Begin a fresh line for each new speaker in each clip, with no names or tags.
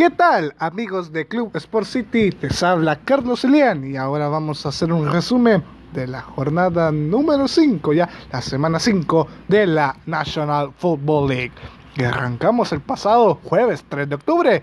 ¿Qué tal amigos de Club Sport City? Les habla Carlos Elian y ahora vamos a hacer un resumen de la jornada número 5, ya la semana 5 de la National Football League. Y arrancamos el pasado jueves 3 de octubre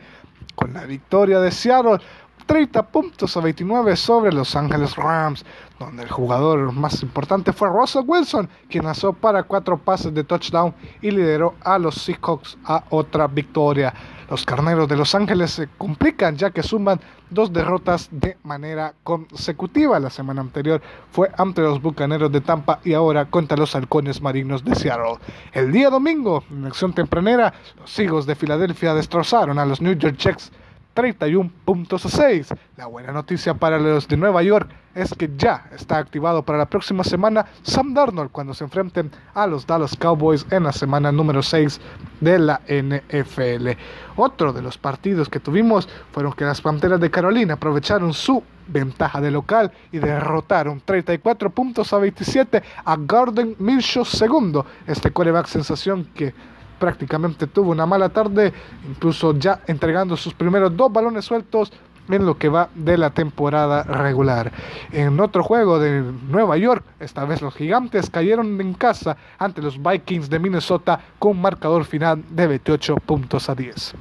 con la victoria de Seattle 30 puntos a 29 sobre Los Ángeles Rams, donde el jugador más importante fue Russell Wilson, quien lanzó para cuatro pases de touchdown y lideró a los Seahawks a otra victoria. Los carneros de Los Ángeles se complican ya que suman dos derrotas de manera consecutiva. La semana anterior fue ante los Bucaneros de Tampa y ahora contra los Halcones Marinos de Seattle. El día domingo, en acción tempranera, los Eagles de Filadelfia destrozaron a los New York Jets 31 puntos a 6. La buena noticia para los de Nueva York es que ya está activado para la próxima semana Sam Darnold cuando se enfrenten a los Dallas Cowboys en la semana número 6 de la NFL. Otro de los partidos que tuvimos fueron que las Panteras de Carolina aprovecharon su ventaja de local y derrotaron 34 puntos a 27 a Garden Minshew segundo. Este coreback sensación que prácticamente tuvo una mala tarde, incluso ya entregando sus primeros dos balones sueltos en lo que va de la temporada regular. En otro juego de Nueva York, esta vez los gigantes cayeron en casa ante los Vikings de Minnesota con marcador final de 28 puntos a 10.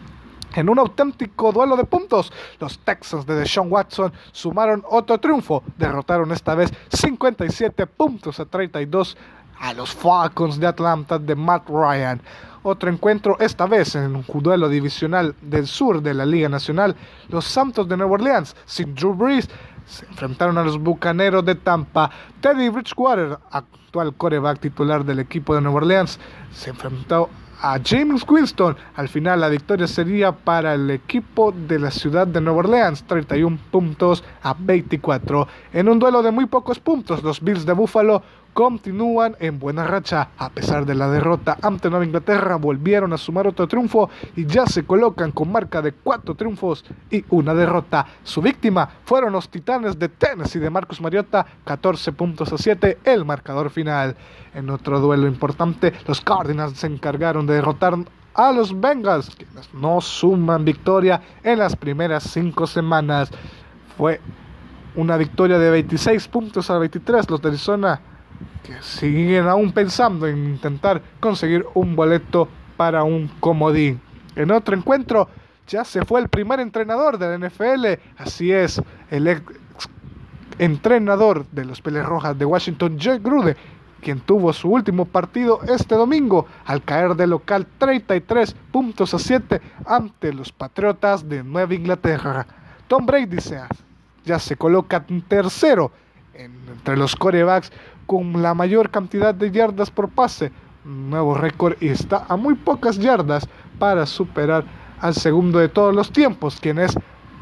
En un auténtico duelo de puntos, los Texans de Deshaun Watson sumaron otro triunfo, derrotaron esta vez 57 puntos a 32 a los Falcons de Atlanta de Matt Ryan. Otro encuentro, esta vez en un duelo divisional del sur de la Liga Nacional, los Santos de Nueva Orleans, sin Drew Brees, se enfrentaron a los Bucaneros de Tampa. Teddy Bridgewater, actual coreback titular del equipo de Nueva Orleans, se enfrentó a James Winston. Al final la victoria sería para el equipo de la ciudad de Nueva Orleans, 31 puntos a 24. En un duelo de muy pocos puntos, los Bills de Buffalo continúan en buena racha. A pesar de la derrota ante Nueva Inglaterra, volvieron a sumar otro triunfo y ya se colocan con marca de cuatro triunfos y una derrota. Su víctima fueron los Titanes de Tennessee de Marcus Mariota, 14 puntos a 7, el marcador final. En otro duelo importante, los Cardinals se encargaron de derrotar a los Bengals, quienes no suman victoria en las primeras cinco semanas. Fue una victoria de 26 puntos a 23. Los de Arizona que siguen aún pensando en intentar conseguir un boleto para un comodín. En otro encuentro ya se fue el primer entrenador de la NFL, así es, el ex entrenador de los Peles Rojas de Washington, Joe Grude, quien tuvo su último partido este domingo al caer de local 33 puntos a 7 ante los Patriotas de Nueva Inglaterra. Tom Brady ya se coloca tercero entre los corebacks con la mayor cantidad de yardas por pase, nuevo récord y está a muy pocas yardas para superar al segundo de todos los tiempos, quien es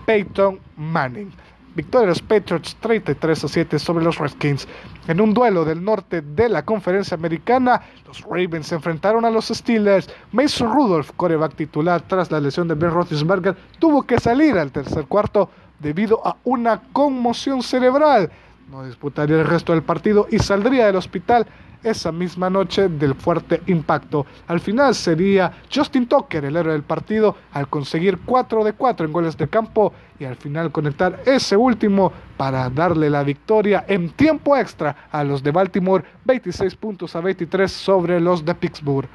Peyton Manning. Victoria de los Patriots 33 a 7 sobre los Redskins. En un duelo del norte de la conferencia americana, los Ravens se enfrentaron a los Steelers. Mason Rudolph, coreback titular tras la lesión de Ben Roethlisberger, tuvo que salir al tercer cuarto debido a una conmoción cerebral no disputaría el resto del partido y saldría del hospital esa misma noche del fuerte impacto. Al final sería Justin Tucker el héroe del partido al conseguir 4 de 4 en goles de campo y al final conectar ese último para darle la victoria en tiempo extra a los de Baltimore 26 puntos a 23 sobre los de Pittsburgh.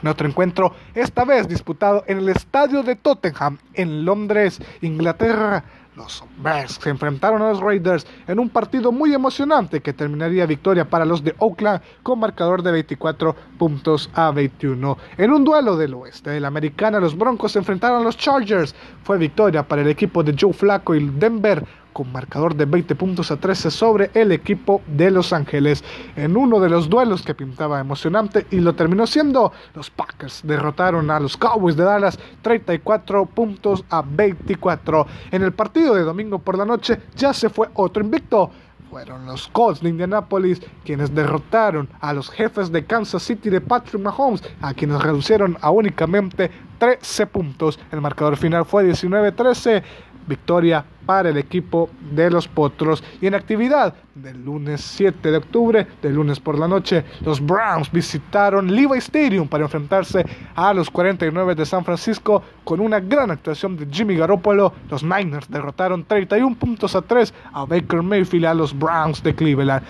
En otro encuentro, esta vez disputado en el estadio de Tottenham en Londres, Inglaterra, los Bears se enfrentaron a los Raiders en un partido muy emocionante que terminaría victoria para los de Oakland con marcador de 24 puntos a 21. En un duelo del oeste de la americana, los Broncos se enfrentaron a los Chargers. Fue victoria para el equipo de Joe Flacco y Denver con marcador de 20 puntos a 13 sobre el equipo de Los Ángeles. En uno de los duelos que pintaba emocionante y lo terminó siendo, los Packers derrotaron a los Cowboys de Dallas 34 puntos a 24. En el partido de domingo por la noche ya se fue otro invicto fueron los Colts de Indianapolis quienes derrotaron a los jefes de Kansas City de Patrick Mahomes, a quienes reducieron a únicamente 13 puntos. El marcador final fue 19-13 victoria para el equipo de los Potros. Y en actividad del lunes 7 de octubre, del lunes por la noche, los Browns visitaron Levi Stadium para enfrentarse a los 49 de San Francisco con una gran actuación de Jimmy Garoppolo. Los Niners derrotaron 31 puntos a 3 a Baker Mayfield a los Browns de Cleveland.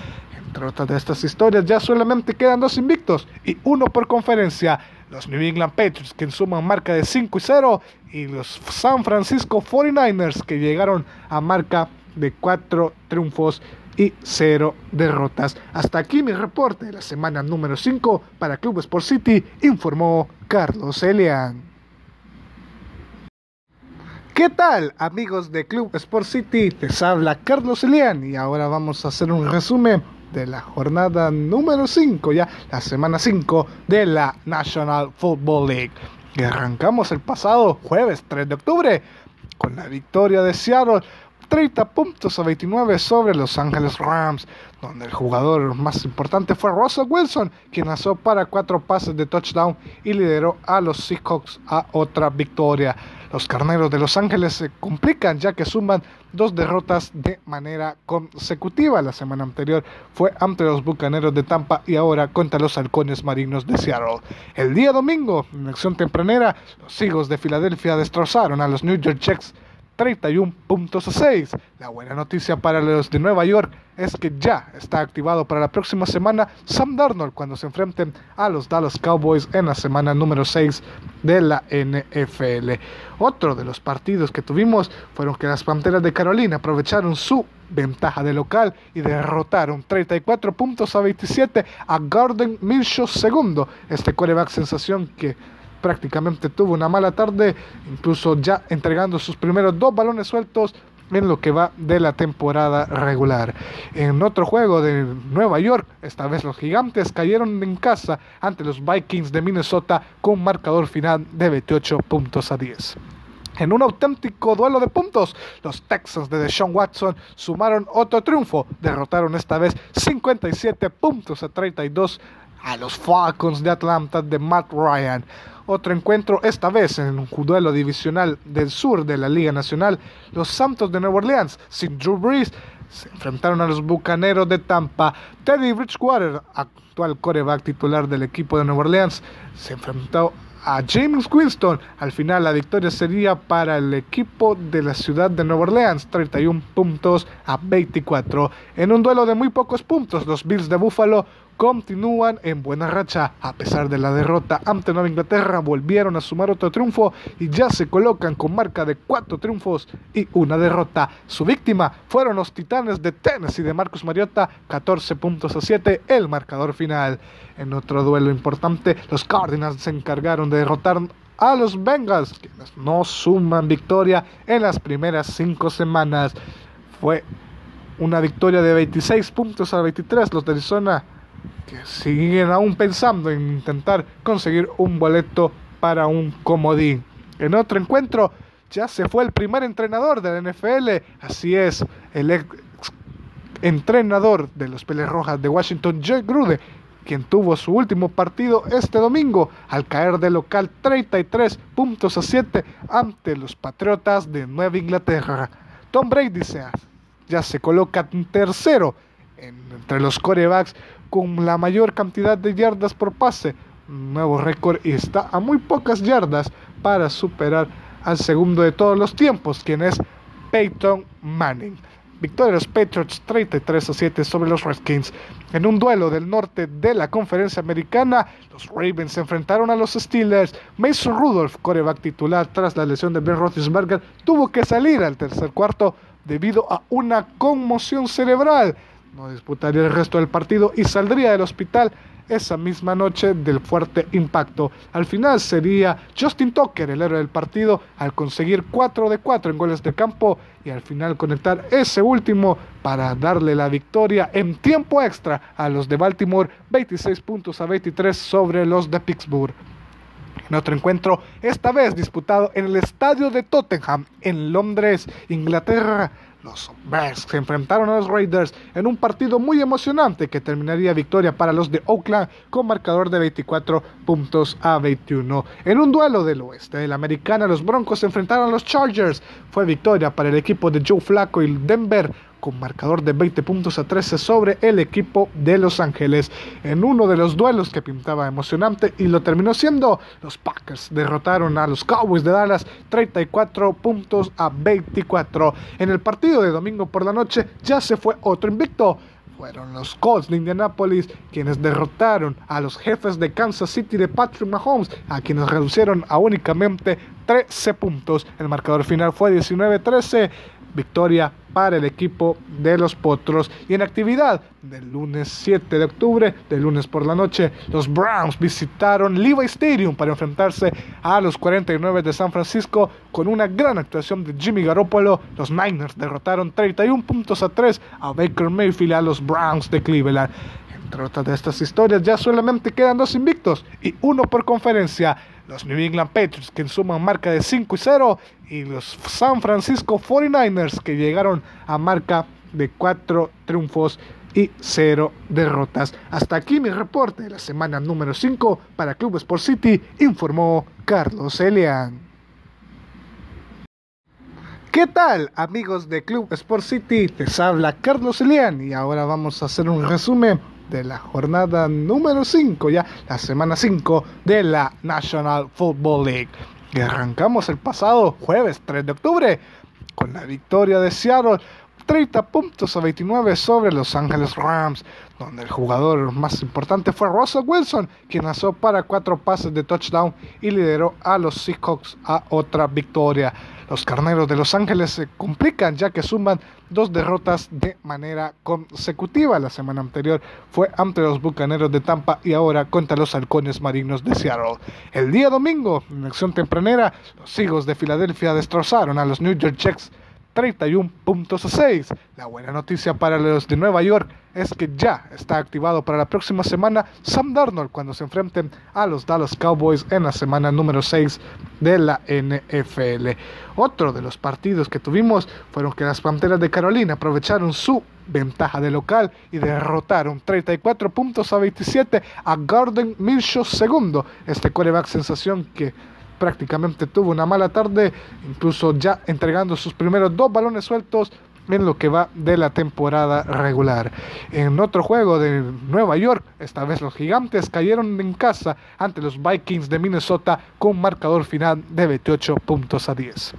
Entre otras de estas historias, ya solamente quedan dos invictos y uno por conferencia los New England Patriots que suman marca de 5 y 0 y los San Francisco 49ers que llegaron a marca de 4 triunfos y 0 derrotas. Hasta aquí mi reporte de la semana número 5 para Club Sport City, informó Carlos Elian. ¿Qué tal amigos de Club Sport City? Les habla Carlos Elian y ahora vamos a hacer un resumen de la jornada número 5, ya la semana 5 de la National Football League. Y arrancamos el pasado jueves 3 de octubre con la victoria de Seattle 30 puntos a 29 sobre Los Ángeles Rams, donde el jugador más importante fue Russell Wilson, quien lanzó para cuatro pases de touchdown y lideró a los Seahawks a otra victoria. Los carneros de Los Ángeles se complican ya que suman dos derrotas de manera consecutiva. La semana anterior fue ante los Bucaneros de Tampa y ahora contra los Halcones Marinos de Seattle. El día domingo, en acción tempranera, los Eagles de Filadelfia destrozaron a los New York Jets 31 puntos a 6. La buena noticia para los de Nueva York es que ya está activado para la próxima semana Sam Darnold cuando se enfrenten a los Dallas Cowboys en la semana número 6 de la NFL. Otro de los partidos que tuvimos fueron que las Panteras de Carolina aprovecharon su ventaja de local y derrotaron 34 puntos a 27 a Garden Minshew segundo, este coreback sensación que prácticamente tuvo una mala tarde, incluso ya entregando sus primeros dos balones sueltos en lo que va de la temporada regular. En otro juego de Nueva York, esta vez los gigantes cayeron en casa ante los Vikings de Minnesota con marcador final de 28 puntos a 10. En un auténtico duelo de puntos, los Texans de Deshaun Watson sumaron otro triunfo, derrotaron esta vez 57 puntos a 32 a los Falcons de Atlanta de Matt Ryan. Otro encuentro, esta vez en un duelo divisional del sur de la Liga Nacional, los Santos de Nueva Orleans, sin Drew Brees, se enfrentaron a los Bucaneros de Tampa. Teddy Bridgewater, actual coreback titular del equipo de Nueva Orleans, se enfrentó a James Winston. Al final la victoria sería para el equipo de la ciudad de Nueva Orleans, 31 puntos a 24. En un duelo de muy pocos puntos, los Bills de Buffalo continúan en buena racha. A pesar de la derrota ante Nueva Inglaterra, volvieron a sumar otro triunfo y ya se colocan con marca de cuatro triunfos y una derrota. Su víctima fueron los Titanes de Tennessee de Marcus Mariota, 14 puntos a 7, el marcador final. En otro duelo importante, los Cardinals se encargaron de derrotar a los Bengals, quienes no suman victoria en las primeras cinco semanas. Fue una victoria de 26 puntos a 23. Los de Arizona que siguen aún pensando en intentar conseguir un boleto para un comodín. En otro encuentro ya se fue el primer entrenador de la NFL, así es, el ex entrenador de los Peles Rojas de Washington, Joe Grude, quien tuvo su último partido este domingo al caer de local 33 puntos a 7 ante los Patriotas de Nueva Inglaterra. Tom Brady ya se coloca tercero entre los corebacks con la mayor cantidad de yardas por pase, nuevo récord y está a muy pocas yardas para superar al segundo de todos los tiempos, quien es Peyton Manning. Victoria de los Patriots 33 a 7 sobre los Redskins. En un duelo del norte de la conferencia americana, los Ravens se enfrentaron a los Steelers. Mason Rudolph, coreback titular tras la lesión de Ben Roethlisberger, tuvo que salir al tercer cuarto debido a una conmoción cerebral no disputaría el resto del partido y saldría del hospital esa misma noche del fuerte impacto. Al final sería Justin Tucker el héroe del partido al conseguir 4 de 4 en goles de campo y al final conectar ese último para darle la victoria en tiempo extra a los de Baltimore 26 puntos a 23 sobre los de Pittsburgh. En otro encuentro, esta vez disputado en el estadio de Tottenham en Londres, Inglaterra, Los Bears se enfrentaron a los Raiders en un partido muy emocionante que terminaría victoria para los de Oakland con marcador de 24 puntos a 21. En un duelo del oeste de la americana, los Broncos se enfrentaron a los Chargers. Fue victoria para el equipo de Joe Flacco y Denver con marcador de 20 puntos a 13 sobre el equipo de Los Ángeles en uno de los duelos que pintaba emocionante y lo terminó siendo. Los Packers derrotaron a los Cowboys de Dallas 34 puntos a 24. En el partido de domingo por la noche ya se fue otro invicto fueron los Colts de Indianapolis quienes derrotaron a los jefes de Kansas City de Patrick Mahomes, a quienes reducieron a únicamente 13 puntos. El marcador final fue 19-13 victoria para el equipo de los Potros. Y en actividad del lunes 7 de octubre, del lunes por la noche, los Browns visitaron Levi Stadium para enfrentarse a los 49 de San Francisco con una gran actuación de Jimmy Garoppolo. Los Niners derrotaron 31 puntos a 3 a Baker Mayfield a los Browns de Cleveland. De estas historias, ya solamente quedan dos invictos y uno por conferencia los New England Patriots que suman marca de 5 y 0 y los San Francisco 49ers que llegaron a marca de 4 triunfos y 0 derrotas. Hasta aquí mi reporte de la semana número 5 para Club Sport City, informó Carlos Elian. ¿Qué tal amigos de Club Sport City? Les habla Carlos Elian y ahora vamos a hacer un resumen de la jornada número 5, ya la semana 5 de la National Football League. Y arrancamos el pasado jueves 3 de octubre con la victoria de Seattle 30 puntos a 29 sobre Los Ángeles Rams, donde el jugador más importante fue Russell Wilson, quien lanzó para cuatro pases de touchdown y lideró a los Seahawks a otra victoria. Los carneros de Los Ángeles se complican ya que suman dos derrotas de manera consecutiva. La semana anterior fue ante los Bucaneros de Tampa y ahora contra los Halcones Marinos de Seattle. El día domingo, en acción tempranera, los Eagles de Filadelfia destrozaron a los New York Jets 31 puntos a 6. La buena noticia para los de Nueva York es que ya está activado para la próxima semana Sam Darnold cuando se enfrenten a los Dallas Cowboys en la semana número 6 de la NFL. Otro de los partidos que tuvimos fueron que las Panteras de Carolina aprovecharon su ventaja de local y derrotaron 34 puntos a 27 a Gordon Minshew segundo, este coreback sensación que prácticamente tuvo una mala tarde, incluso ya entregando sus primeros dos balones sueltos en lo que va de la temporada regular. En otro juego de Nueva York, esta vez los gigantes cayeron en casa ante los Vikings de Minnesota con marcador final de 28 puntos a 10.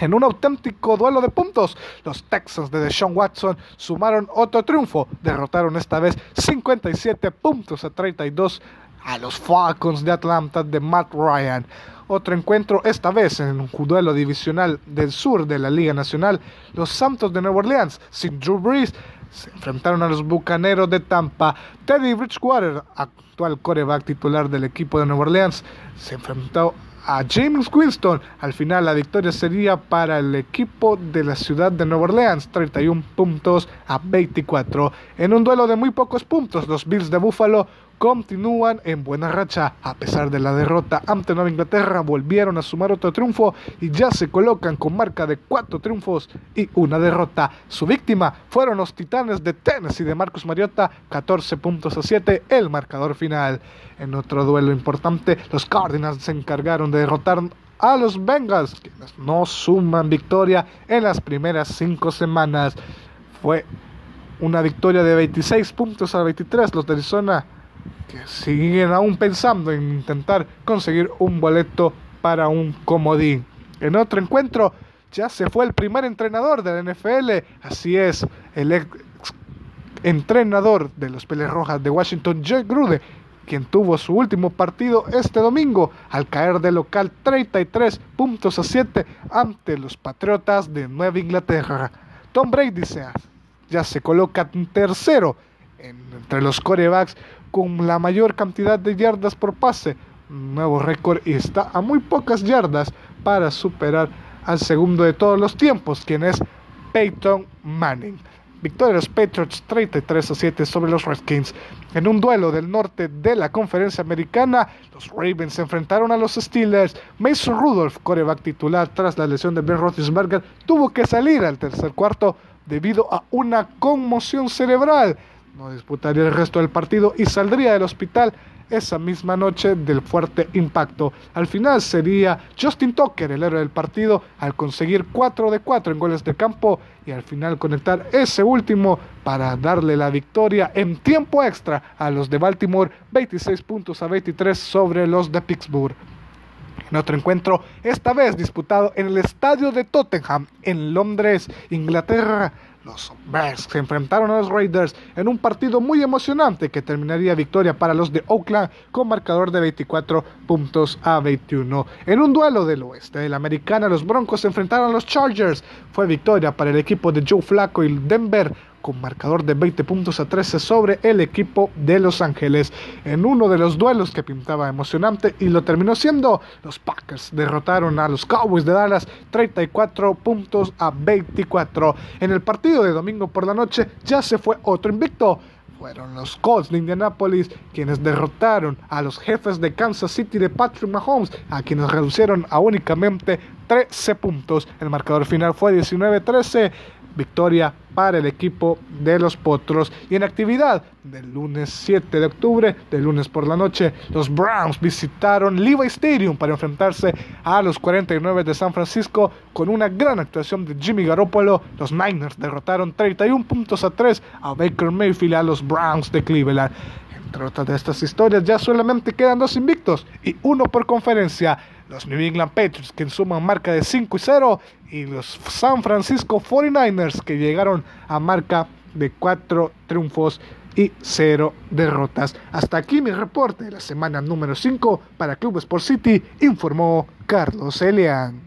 En un auténtico duelo de puntos, los Texans de Deshaun Watson sumaron otro triunfo, derrotaron esta vez 57 puntos a 32 a los Falcons de Atlanta de Matt Ryan. Otro encuentro, esta vez en un duelo divisional del sur de la Liga Nacional, los Santos de Nueva Orleans, sin Drew Brees, se enfrentaron a los Bucaneros de Tampa. Teddy Bridgewater, actual coreback titular del equipo de Nueva Orleans, se enfrentó a James Winston. Al final la victoria sería para el equipo de la ciudad de Nueva Orleans, 31 puntos a 24. En un duelo de muy pocos puntos, los Bills de Buffalo continúan en buena racha. A pesar de la derrota ante Nueva Inglaterra, volvieron a sumar otro triunfo y ya se colocan con marca de cuatro triunfos y una derrota. Su víctima fueron los Titanes de Tennessee de Marcus Mariota, 14 puntos a 7, el marcador final. En otro duelo importante, los Cardinals se encargaron de derrotar a los Bengals, quienes no suman victoria en las primeras cinco semanas. Fue una victoria de 26 puntos a 23. Los de Arizona que siguen aún pensando en intentar conseguir un boleto para un comodín. En otro encuentro ya se fue el primer entrenador de la NFL, así es, el ex entrenador de los Peles Rojas de Washington, Joe Grude, quien tuvo su último partido este domingo al caer de local 33 puntos a 7 ante los Patriotas de Nueva Inglaterra. Tom Brady ya se coloca tercero entre los corebacks con la mayor cantidad de yardas por pase, nuevo récord y está a muy pocas yardas para superar al segundo de todos los tiempos, quien es Peyton Manning. victoria de los Patriots 33 a 7 sobre los Redskins. En un duelo del norte de la conferencia americana, los Ravens se enfrentaron a los Steelers. Mason Rudolph, coreback titular tras la lesión de Ben Roethlisberger, tuvo que salir al tercer cuarto debido a una conmoción cerebral. No disputaría el resto del partido y saldría del hospital esa misma noche del fuerte impacto. Al final sería Justin Tucker el héroe del partido al conseguir 4 de 4 en goles de campo y al final conectar ese último para darle la victoria en tiempo extra a los de Baltimore 26 puntos a 23 sobre los de Pittsburgh. En otro encuentro, esta vez disputado en el estadio de Tottenham en Londres, Inglaterra, los Bears se enfrentaron a los Raiders en un partido muy emocionante que terminaría victoria para los de Oakland con marcador de 24 puntos a 21. En un duelo del oeste de la americana, los Broncos se enfrentaron a los Chargers. Fue victoria para el equipo de Joe Flacco y Denver con marcador de 20 puntos a 13 sobre el equipo de Los Ángeles en uno de los duelos que pintaba emocionante y lo terminó siendo. Los Packers derrotaron a los Cowboys de Dallas 34 puntos a 24. En el partido de domingo por la noche ya se fue otro invicto fueron los Colts de Indianapolis quienes derrotaron a los jefes de Kansas City de Patrick Mahomes, a quienes reducieron a únicamente 13 puntos. El marcador final fue 19-13 victoria para el equipo de los Potros. Y en actividad del lunes 7 de octubre, del lunes por la noche, los Browns visitaron Levi Stadium para enfrentarse a los 49 de San Francisco con una gran actuación de Jimmy Garoppolo. Los Niners derrotaron 31 puntos a 3 a Baker Mayfield a los Browns de Cleveland. Entre otras de estas historias, ya solamente quedan dos invictos y uno por conferencia los New England Patriots que suman marca de 5 y 0 y los San Francisco 49ers que llegaron a marca de 4 triunfos y 0 derrotas. Hasta aquí mi reporte de la semana número 5 para Club Sport City, informó Carlos Elian.